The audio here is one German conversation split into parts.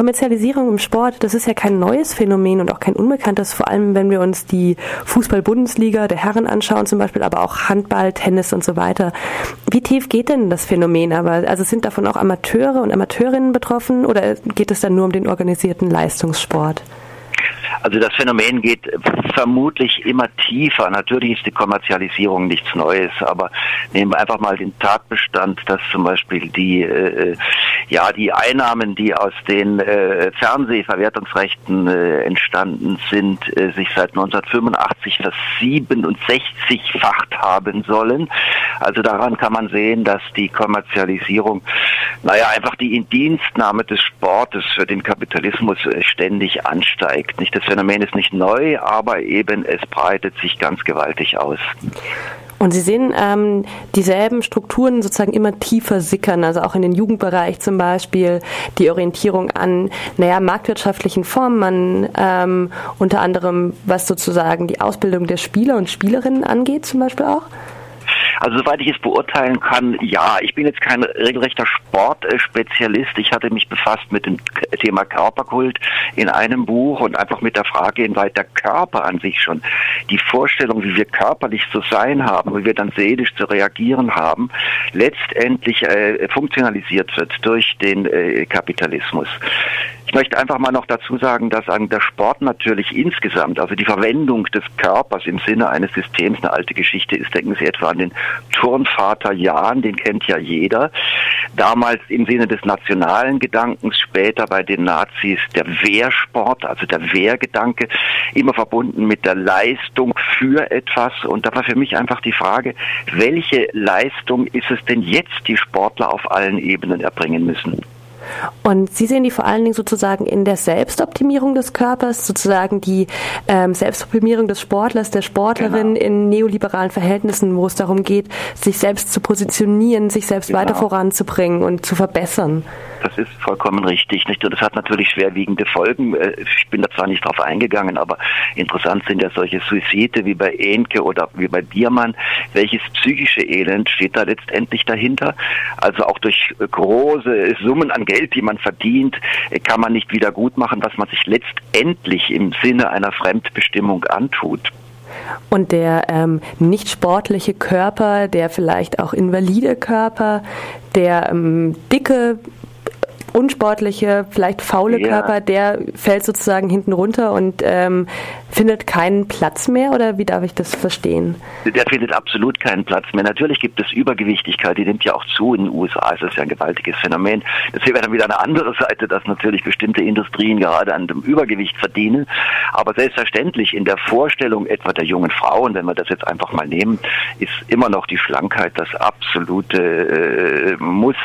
Kommerzialisierung im Sport, das ist ja kein neues Phänomen und auch kein unbekanntes, vor allem wenn wir uns die Fußball-Bundesliga der Herren anschauen zum Beispiel, aber auch Handball, Tennis und so weiter. Wie tief geht denn das Phänomen aber? Also sind davon auch Amateure und Amateurinnen betroffen oder geht es dann nur um den organisierten Leistungssport? Also das Phänomen geht vermutlich immer tiefer. Natürlich ist die Kommerzialisierung nichts Neues, aber nehmen wir einfach mal den Tatbestand, dass zum Beispiel die äh, ja die Einnahmen, die aus den äh, Fernsehverwertungsrechten äh, entstanden sind, äh, sich seit 1985 versiebenundsechzigfacht haben sollen. Also daran kann man sehen, dass die Kommerzialisierung, naja, einfach die Indienstnahme des Sportes für den Kapitalismus äh, ständig ansteigt. Nicht das Phänomen ist nicht neu, aber eben es breitet sich ganz gewaltig aus. Und Sie sehen ähm, dieselben Strukturen sozusagen immer tiefer sickern, also auch in den Jugendbereich zum Beispiel, die Orientierung an, naja, marktwirtschaftlichen Formen, ähm, unter anderem was sozusagen die Ausbildung der Spieler und Spielerinnen angeht zum Beispiel auch? Also soweit ich es beurteilen kann, ja, ich bin jetzt kein regelrechter Sportspezialist. Ich hatte mich befasst mit dem Thema Körperkult in einem Buch und einfach mit der Frage, inwieweit der Körper an sich schon die Vorstellung, wie wir körperlich zu sein haben, wie wir dann seelisch zu reagieren haben, letztendlich äh, funktionalisiert wird durch den äh, Kapitalismus. Ich möchte einfach mal noch dazu sagen, dass der Sport natürlich insgesamt, also die Verwendung des Körpers im Sinne eines Systems eine alte Geschichte ist. Denken Sie etwa an den Turnvater Jan, den kennt ja jeder. Damals im Sinne des nationalen Gedankens, später bei den Nazis der Wehrsport, also der Wehrgedanke, immer verbunden mit der Leistung für etwas. Und da war für mich einfach die Frage, welche Leistung ist es denn jetzt, die Sportler auf allen Ebenen erbringen müssen? Und Sie sehen die vor allen Dingen sozusagen in der Selbstoptimierung des Körpers, sozusagen die ähm, Selbstoptimierung des Sportlers, der Sportlerin genau. in neoliberalen Verhältnissen, wo es darum geht, sich selbst zu positionieren, sich selbst genau. weiter voranzubringen und zu verbessern. Das ist vollkommen richtig. Nicht? Und das hat natürlich schwerwiegende Folgen. Äh, ich bin da zwar nicht drauf eingegangen, aber interessant sind ja solche Suizide wie bei Enke oder wie bei Biermann. Welches psychische Elend steht da letztendlich dahinter? Also auch durch große Summen an Geld, die man verdient, kann man nicht wieder gut machen, was man sich letztendlich im Sinne einer Fremdbestimmung antut. Und der ähm, nicht sportliche Körper, der vielleicht auch invalide Körper, der ähm, dicke unsportliche, vielleicht faule ja. Körper, der fällt sozusagen hinten runter und ähm, findet keinen Platz mehr oder wie darf ich das verstehen? Der findet absolut keinen Platz mehr. Natürlich gibt es Übergewichtigkeit, die nimmt ja auch zu in den USA. Es ist ja ein gewaltiges Phänomen. Das wäre dann wieder eine andere Seite, dass natürlich bestimmte Industrien gerade an dem Übergewicht verdienen. Aber selbstverständlich in der Vorstellung etwa der jungen Frauen, wenn wir das jetzt einfach mal nehmen, ist immer noch die Schlankheit das absolute äh, Muss.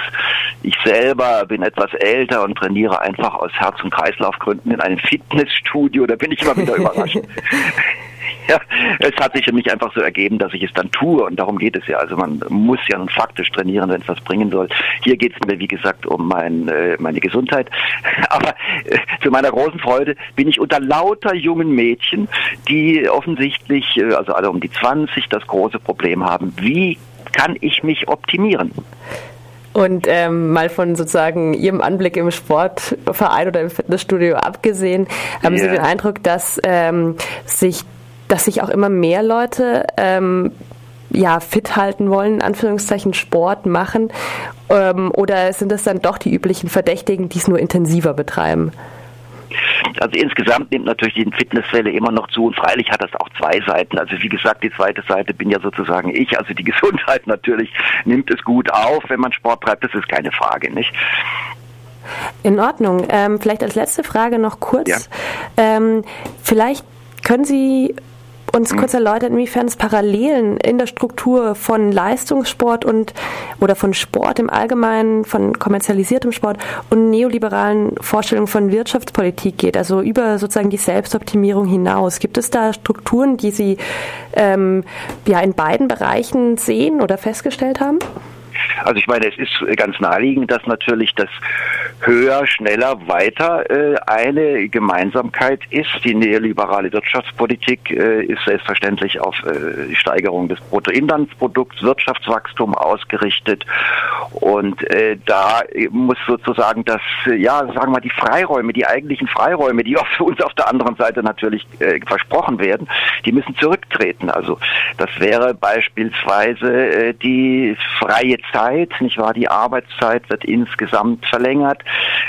Ich selber bin etwas älter und trainiere einfach aus Herz- und Kreislaufgründen in einem Fitnessstudio. Da bin ich immer wieder überrascht. ja, es hat sich für mich einfach so ergeben, dass ich es dann tue und darum geht es ja. Also man muss ja nun faktisch trainieren, wenn es was bringen soll. Hier geht es mir, wie gesagt, um mein, äh, meine Gesundheit. Aber äh, zu meiner großen Freude bin ich unter lauter jungen Mädchen, die offensichtlich, äh, also alle um die 20, das große Problem haben. Wie kann ich mich optimieren? Und ähm, mal von sozusagen Ihrem Anblick im Sportverein oder im Fitnessstudio abgesehen, haben yeah. Sie den Eindruck, dass ähm, sich, dass sich auch immer mehr Leute ähm, ja, fit halten wollen, in Anführungszeichen Sport machen? Ähm, oder sind das dann doch die üblichen Verdächtigen, die es nur intensiver betreiben? Also insgesamt nimmt natürlich die Fitnesswelle immer noch zu und freilich hat das auch zwei Seiten. Also wie gesagt, die zweite Seite bin ja sozusagen ich, also die Gesundheit natürlich nimmt es gut auf, wenn man Sport treibt, das ist keine Frage, nicht? In Ordnung. Ähm, vielleicht als letzte Frage noch kurz. Ja. Ähm, vielleicht können Sie uns kurz erläutern, inwiefern es Parallelen in der Struktur von Leistungssport und oder von Sport im Allgemeinen, von kommerzialisiertem Sport und neoliberalen Vorstellungen von Wirtschaftspolitik geht, also über sozusagen die Selbstoptimierung hinaus. Gibt es da Strukturen, die Sie ähm, ja in beiden Bereichen sehen oder festgestellt haben? Also ich meine, es ist ganz naheliegend, dass natürlich das höher, schneller, weiter äh, eine Gemeinsamkeit ist. Die neoliberale Wirtschaftspolitik äh, ist selbstverständlich auf äh, Steigerung des Bruttoinlandsprodukts, Wirtschaftswachstum ausgerichtet. Und äh, da muss sozusagen das, ja, sagen wir mal, die Freiräume, die eigentlichen Freiräume, die auch für uns auf der anderen Seite natürlich äh, versprochen werden, die müssen zurücktreten. Also das wäre beispielsweise äh, die freie Zeit, nicht wahr? Die Arbeitszeit wird insgesamt verlängert,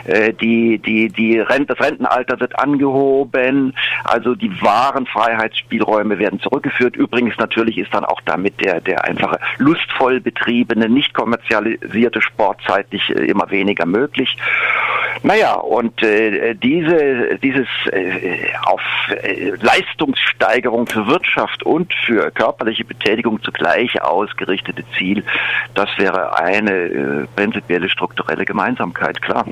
äh, die, die, die Rent das Rentenalter wird angehoben, also die wahren Freiheitsspielräume werden zurückgeführt. Übrigens natürlich ist dann auch damit der, der einfache lustvoll betriebene, nicht kommerzialisierte Sport zeitlich äh, immer weniger möglich. Naja, und äh, diese, dieses äh, auf äh, Leistungssteigerung für Wirtschaft und für körperliche Betätigung zugleich ausgerichtete Ziel, das wäre eine äh, prinzipielle strukturelle Gemeinsamkeit, klar.